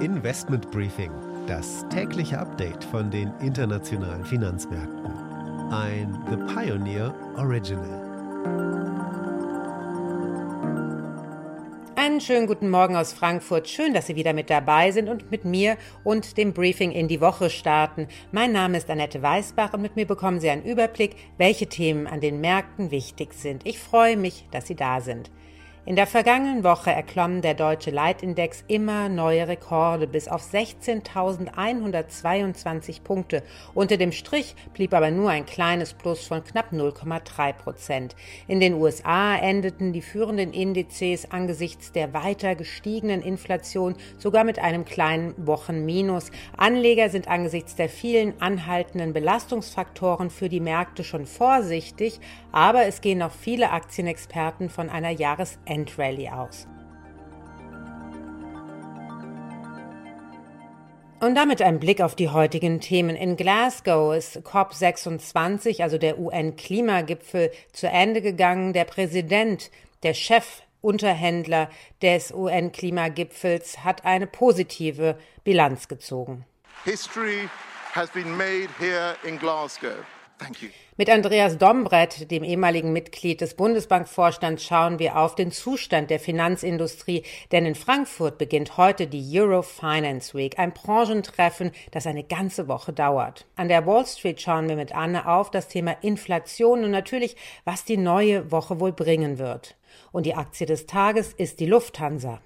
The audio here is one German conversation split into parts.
Investment Briefing, das tägliche Update von den internationalen Finanzmärkten. Ein The Pioneer Original. Einen schönen guten Morgen aus Frankfurt. Schön, dass Sie wieder mit dabei sind und mit mir und dem Briefing in die Woche starten. Mein Name ist Annette Weißbach und mit mir bekommen Sie einen Überblick, welche Themen an den Märkten wichtig sind. Ich freue mich, dass Sie da sind. In der vergangenen Woche erklomm der deutsche Leitindex immer neue Rekorde bis auf 16.122 Punkte. Unter dem Strich blieb aber nur ein kleines Plus von knapp 0,3 Prozent. In den USA endeten die führenden Indizes angesichts der weiter gestiegenen Inflation sogar mit einem kleinen Wochenminus. Anleger sind angesichts der vielen anhaltenden Belastungsfaktoren für die Märkte schon vorsichtig, aber es gehen noch viele Aktienexperten von einer Jahresende Endrallye aus. Und damit ein Blick auf die heutigen Themen. In Glasgow ist COP26, also der UN-Klimagipfel, zu Ende gegangen. Der Präsident, der Chefunterhändler des UN-Klimagipfels, hat eine positive Bilanz gezogen. History has been made here in Glasgow. Mit Andreas Dombrett, dem ehemaligen Mitglied des Bundesbankvorstands, schauen wir auf den Zustand der Finanzindustrie, denn in Frankfurt beginnt heute die Euro Finance Week, ein Branchentreffen, das eine ganze Woche dauert. An der Wall Street schauen wir mit Anne auf das Thema Inflation und natürlich, was die neue Woche wohl bringen wird. Und die Aktie des Tages ist die Lufthansa.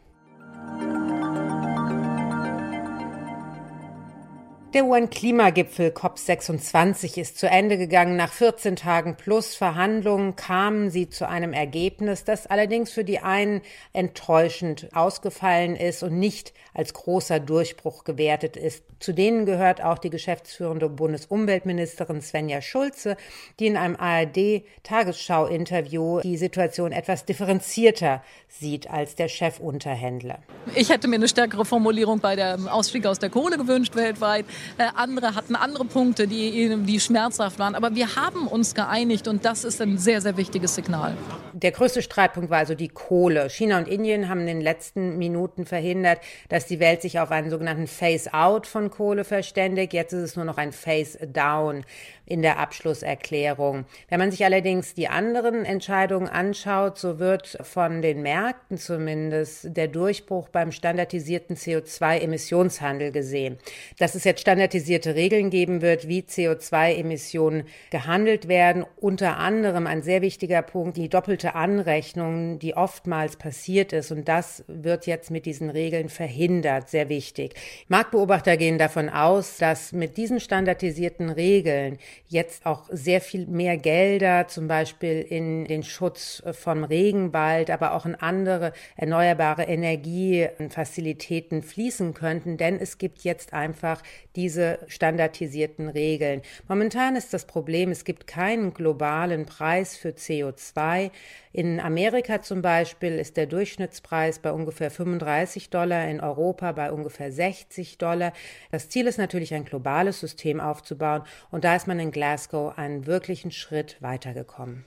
Der UN-Klimagipfel COP26 ist zu Ende gegangen. Nach 14 Tagen plus Verhandlungen kamen sie zu einem Ergebnis, das allerdings für die einen enttäuschend ausgefallen ist und nicht als großer Durchbruch gewertet ist. Zu denen gehört auch die geschäftsführende Bundesumweltministerin Svenja Schulze, die in einem ARD-Tagesschau-Interview die Situation etwas differenzierter sieht als der Chefunterhändler. Ich hätte mir eine stärkere Formulierung bei der Ausstieg aus der Kohle gewünscht weltweit. Äh, andere hatten andere Punkte, die, die schmerzhaft waren. Aber wir haben uns geeinigt und das ist ein sehr, sehr wichtiges Signal. Der größte Streitpunkt war also die Kohle. China und Indien haben in den letzten Minuten verhindert, dass die Welt sich auf einen sogenannten Phase-out von Kohle verständigt. Jetzt ist es nur noch ein Phase-down in der Abschlusserklärung. Wenn man sich allerdings die anderen Entscheidungen anschaut, so wird von den Märkten zumindest der Durchbruch beim standardisierten CO2-Emissionshandel gesehen. Dass es jetzt standardisierte Regeln geben wird, wie CO2-Emissionen gehandelt werden, unter anderem ein sehr wichtiger Punkt, die doppelte Anrechnung, die oftmals passiert ist. Und das wird jetzt mit diesen Regeln verhindert, sehr wichtig. Marktbeobachter gehen davon aus, dass mit diesen standardisierten Regeln jetzt auch sehr viel mehr Gelder, zum Beispiel in den Schutz vom Regenwald, aber auch in andere erneuerbare Energiefazilitäten fließen könnten, denn es gibt jetzt einfach diese standardisierten Regeln. Momentan ist das Problem, es gibt keinen globalen Preis für CO2. In Amerika zum Beispiel ist der Durchschnittspreis bei ungefähr 35 Dollar, in Europa bei ungefähr 60 Dollar. Das Ziel ist natürlich, ein globales System aufzubauen und da ist man in Glasgow einen wirklichen Schritt weitergekommen.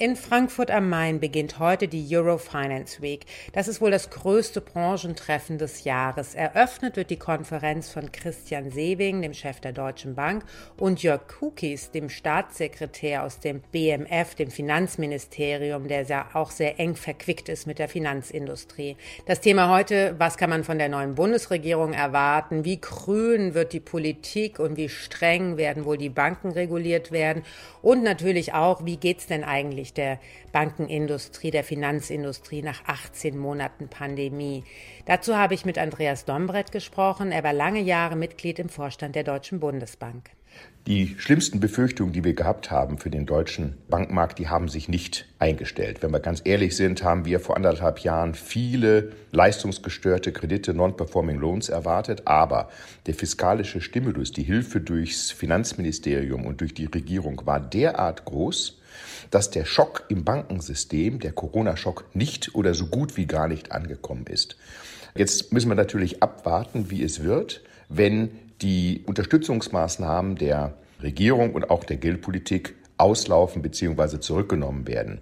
In Frankfurt am Main beginnt heute die Euro Finance Week. Das ist wohl das größte Branchentreffen des Jahres. Eröffnet wird die Konferenz von Christian Sewing, dem Chef der Deutschen Bank, und Jörg Kukis, dem Staatssekretär aus dem BMF, dem Finanzministerium, der ja auch sehr eng verquickt ist mit der Finanzindustrie. Das Thema heute, was kann man von der neuen Bundesregierung erwarten? Wie grün wird die Politik und wie streng werden wohl die Banken reguliert werden? Und natürlich auch, wie geht's denn eigentlich eigentlich der Bankenindustrie, der Finanzindustrie nach 18 Monaten Pandemie. Dazu habe ich mit Andreas Dombrett gesprochen. Er war lange Jahre Mitglied im Vorstand der Deutschen Bundesbank. Die schlimmsten Befürchtungen, die wir gehabt haben für den deutschen Bankmarkt, die haben sich nicht eingestellt. Wenn wir ganz ehrlich sind, haben wir vor anderthalb Jahren viele leistungsgestörte Kredite, Non-Performing Loans erwartet. Aber der fiskalische Stimulus, die Hilfe durchs Finanzministerium und durch die Regierung war derart groß, dass der Schock im Bankensystem, der Corona-Schock, nicht oder so gut wie gar nicht angekommen ist. Jetzt müssen wir natürlich abwarten, wie es wird, wenn die Unterstützungsmaßnahmen der Regierung und auch der Geldpolitik auslaufen bzw. zurückgenommen werden.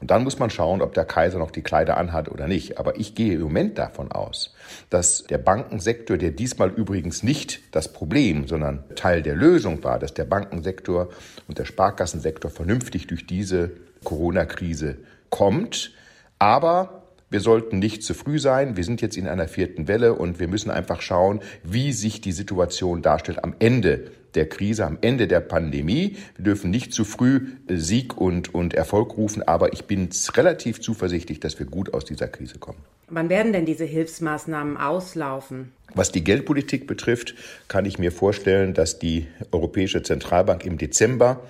Und dann muss man schauen, ob der Kaiser noch die Kleider anhat oder nicht. Aber ich gehe im Moment davon aus, dass der Bankensektor, der diesmal übrigens nicht das Problem, sondern Teil der Lösung war, dass der Bankensektor und der Sparkassensektor vernünftig durch diese Corona-Krise kommt. Aber wir sollten nicht zu früh sein. Wir sind jetzt in einer vierten Welle und wir müssen einfach schauen, wie sich die Situation darstellt am Ende der Krise, am Ende der Pandemie. Wir dürfen nicht zu früh äh, Sieg und, und Erfolg rufen, aber ich bin relativ zuversichtlich, dass wir gut aus dieser Krise kommen. Wann werden denn diese Hilfsmaßnahmen auslaufen? Was die Geldpolitik betrifft, kann ich mir vorstellen, dass die Europäische Zentralbank im Dezember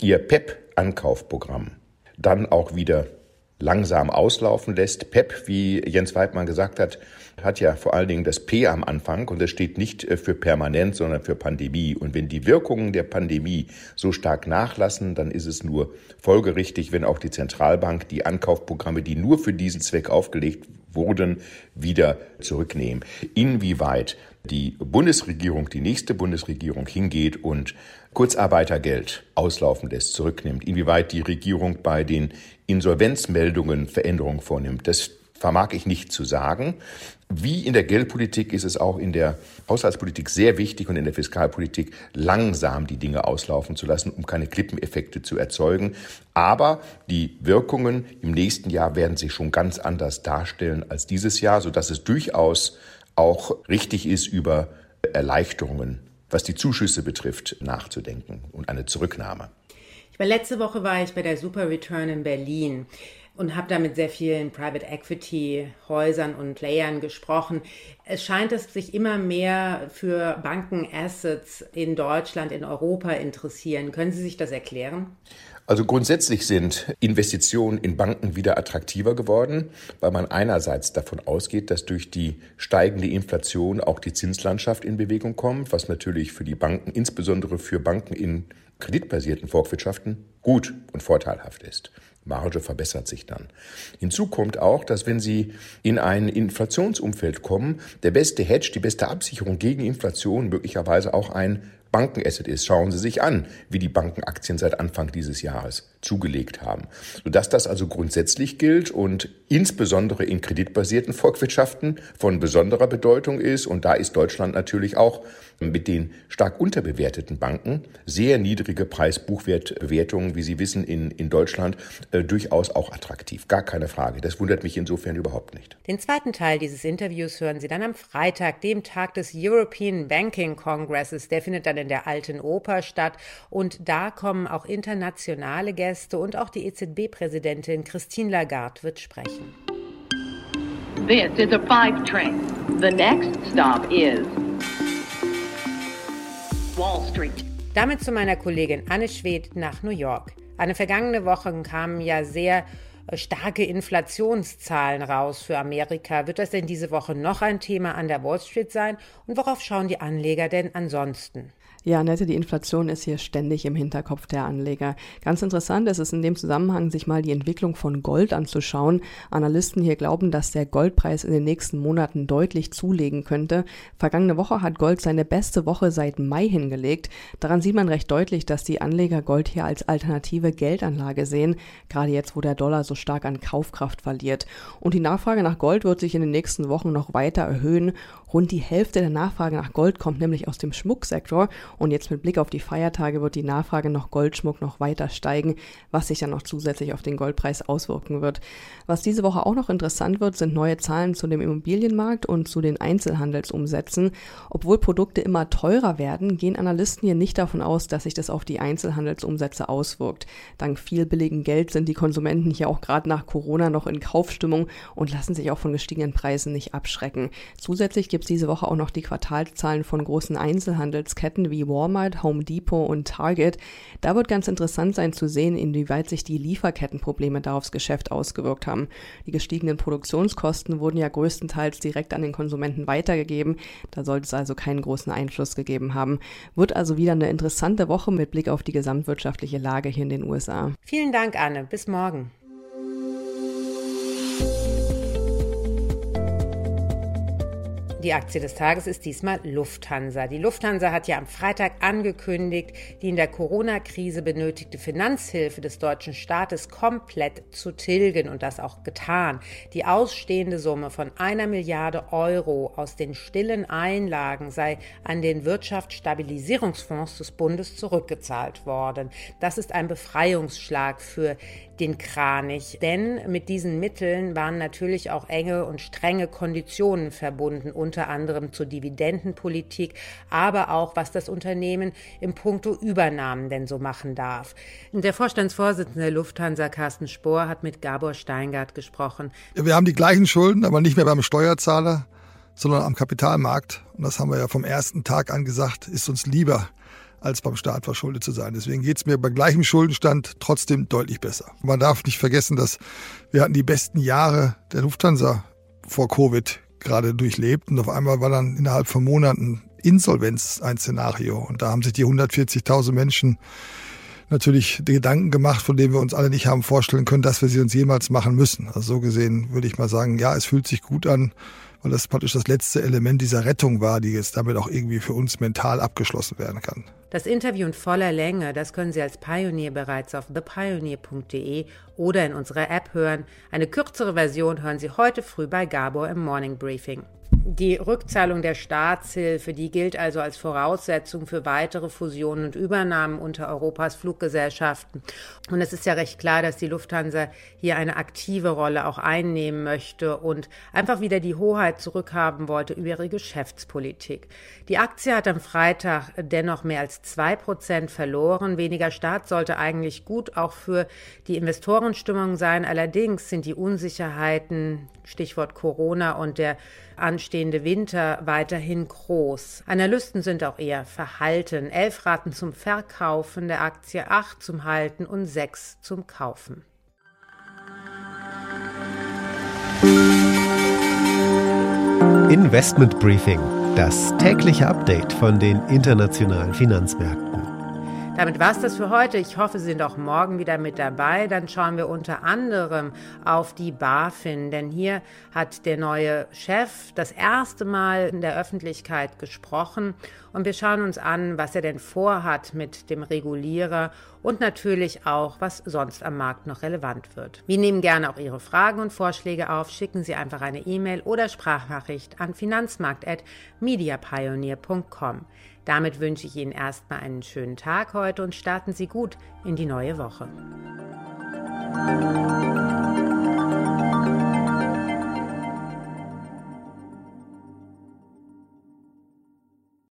ihr PEP-Ankaufprogramm dann auch wieder langsam auslaufen lässt. PEP, wie Jens Weidmann gesagt hat, hat ja vor allen Dingen das P am Anfang und das steht nicht äh, für permanent, sondern für Pandemie. Und wenn die Wirkungen der Pandemie so stark nachlassen, dann ist es nur folgerichtig, wenn auch die Zentralbank die Ankaufprogramme, die nur für diesen Zweck aufgelegt wurden, wieder zurücknehmen. Inwieweit die Bundesregierung, die nächste Bundesregierung hingeht und Kurzarbeitergeld auslaufen lässt, zurücknimmt, inwieweit die Regierung bei den Insolvenzmeldungen Veränderungen vornimmt, das vermag ich nicht zu sagen. Wie in der Geldpolitik ist es auch in der Haushaltspolitik sehr wichtig und in der Fiskalpolitik langsam die Dinge auslaufen zu lassen, um keine Klippeneffekte zu erzeugen. Aber die Wirkungen im nächsten Jahr werden sich schon ganz anders darstellen als dieses Jahr, sodass es durchaus auch richtig ist, über Erleichterungen was die Zuschüsse betrifft, nachzudenken und eine Zurücknahme. Ich war letzte Woche war ich bei der Super Return in Berlin und habe da mit sehr vielen Private Equity Häusern und Playern gesprochen. Es scheint, dass sich immer mehr für Bankenassets in Deutschland, in Europa interessieren. Können Sie sich das erklären? Also grundsätzlich sind Investitionen in Banken wieder attraktiver geworden, weil man einerseits davon ausgeht, dass durch die steigende Inflation auch die Zinslandschaft in Bewegung kommt, was natürlich für die Banken, insbesondere für Banken in kreditbasierten Volkswirtschaften, gut und vorteilhaft ist. Marge verbessert sich dann. Hinzu kommt auch, dass wenn Sie in ein Inflationsumfeld kommen, der beste Hedge, die beste Absicherung gegen Inflation möglicherweise auch ein Bankenasset ist. Schauen Sie sich an, wie die Bankenaktien seit Anfang dieses Jahres zugelegt haben. Sodass das also grundsätzlich gilt und insbesondere in kreditbasierten Volkswirtschaften von besonderer Bedeutung ist. Und da ist Deutschland natürlich auch mit den stark unterbewerteten Banken sehr niedrige Preis-Buchwert-Bewertungen, wie Sie wissen, in, in Deutschland äh, durchaus auch attraktiv. Gar keine Frage. Das wundert mich insofern überhaupt nicht. Den zweiten Teil dieses Interviews hören Sie dann am Freitag, dem Tag des European Banking Congresses. Der findet dann in der Alten Oper statt. Und da kommen auch internationale Gäste und auch die EZB-Präsidentin Christine Lagarde wird sprechen. This is a five train. The next stop is Wall Street. Damit zu meiner Kollegin Anne Schwedt nach New York. Eine vergangene Woche kamen ja sehr äh, starke Inflationszahlen raus für Amerika. Wird das denn diese Woche noch ein Thema an der Wall Street sein? Und worauf schauen die Anleger denn ansonsten? Ja, Nette, die Inflation ist hier ständig im Hinterkopf der Anleger. Ganz interessant ist es in dem Zusammenhang, sich mal die Entwicklung von Gold anzuschauen. Analysten hier glauben, dass der Goldpreis in den nächsten Monaten deutlich zulegen könnte. Vergangene Woche hat Gold seine beste Woche seit Mai hingelegt. Daran sieht man recht deutlich, dass die Anleger Gold hier als alternative Geldanlage sehen, gerade jetzt, wo der Dollar so stark an Kaufkraft verliert. Und die Nachfrage nach Gold wird sich in den nächsten Wochen noch weiter erhöhen. Rund die Hälfte der Nachfrage nach Gold kommt nämlich aus dem Schmucksektor und jetzt mit Blick auf die Feiertage wird die Nachfrage nach Goldschmuck noch weiter steigen, was sich dann noch zusätzlich auf den Goldpreis auswirken wird. Was diese Woche auch noch interessant wird, sind neue Zahlen zu dem Immobilienmarkt und zu den Einzelhandelsumsätzen. Obwohl Produkte immer teurer werden, gehen Analysten hier nicht davon aus, dass sich das auf die Einzelhandelsumsätze auswirkt. Dank viel billigen Geld sind die Konsumenten hier auch gerade nach Corona noch in Kaufstimmung und lassen sich auch von gestiegenen Preisen nicht abschrecken. Zusätzlich gibt es diese Woche auch noch die Quartalszahlen von großen Einzelhandelsketten wie Walmart, Home Depot und Target. Da wird ganz interessant sein zu sehen, inwieweit sich die Lieferkettenprobleme da aufs Geschäft ausgewirkt haben. Die gestiegenen Produktionskosten wurden ja größtenteils direkt an den Konsumenten weitergegeben. Da sollte es also keinen großen Einfluss gegeben haben. Wird also wieder eine interessante Woche mit Blick auf die gesamtwirtschaftliche Lage hier in den USA. Vielen Dank, Anne. Bis morgen. Die Aktie des Tages ist diesmal Lufthansa. Die Lufthansa hat ja am Freitag angekündigt, die in der Corona-Krise benötigte Finanzhilfe des deutschen Staates komplett zu tilgen und das auch getan. Die ausstehende Summe von einer Milliarde Euro aus den stillen Einlagen sei an den Wirtschaftsstabilisierungsfonds des Bundes zurückgezahlt worden. Das ist ein Befreiungsschlag für den Kranich, denn mit diesen Mitteln waren natürlich auch enge und strenge Konditionen verbunden unter anderem zur Dividendenpolitik, aber auch was das Unternehmen im Punkto Übernahmen denn so machen darf. Der Vorstandsvorsitzende Lufthansa, Carsten Spohr, hat mit Gabor Steingart gesprochen. Wir haben die gleichen Schulden, aber nicht mehr beim Steuerzahler, sondern am Kapitalmarkt. Und das haben wir ja vom ersten Tag an gesagt, ist uns lieber als beim Staat verschuldet zu sein. Deswegen geht es mir bei gleichem Schuldenstand trotzdem deutlich besser. Man darf nicht vergessen, dass wir hatten die besten Jahre der Lufthansa vor Covid gerade durchlebt. Und auf einmal war dann innerhalb von Monaten Insolvenz ein Szenario. Und da haben sich die 140.000 Menschen natürlich die Gedanken gemacht, von denen wir uns alle nicht haben vorstellen können, dass wir sie uns jemals machen müssen. Also so gesehen würde ich mal sagen, ja, es fühlt sich gut an, weil das praktisch das letzte Element dieser Rettung war, die jetzt damit auch irgendwie für uns mental abgeschlossen werden kann. Das Interview in voller Länge, das können Sie als Pionier bereits auf thepioneer.de oder in unserer App hören. Eine kürzere Version hören Sie heute früh bei Gabor im Morning Briefing. Die Rückzahlung der Staatshilfe, die gilt also als Voraussetzung für weitere Fusionen und Übernahmen unter Europas Fluggesellschaften. Und es ist ja recht klar, dass die Lufthansa hier eine aktive Rolle auch einnehmen möchte und einfach wieder die Hoheit zurückhaben wollte über ihre Geschäftspolitik. Die Aktie hat am Freitag dennoch mehr als zwei Prozent verloren. Weniger Staat sollte eigentlich gut auch für die Investorenstimmung sein. Allerdings sind die Unsicherheiten, Stichwort Corona und der anstehende Winter weiterhin groß. Analysten sind auch eher verhalten. Elf raten zum Verkaufen der Aktie, acht zum Halten und sechs zum Kaufen. Investment Briefing, das tägliche Update von den internationalen Finanzmärkten. Damit war es das für heute. Ich hoffe, Sie sind auch morgen wieder mit dabei. Dann schauen wir unter anderem auf die BaFin, denn hier hat der neue Chef das erste Mal in der Öffentlichkeit gesprochen und wir schauen uns an, was er denn vorhat mit dem Regulierer und natürlich auch, was sonst am Markt noch relevant wird. Wir nehmen gerne auch Ihre Fragen und Vorschläge auf. Schicken Sie einfach eine E-Mail oder Sprachnachricht an finanzmarkt.mediapioneer.com. Damit wünsche ich Ihnen erstmal einen schönen Tag heute und starten Sie gut in die neue Woche.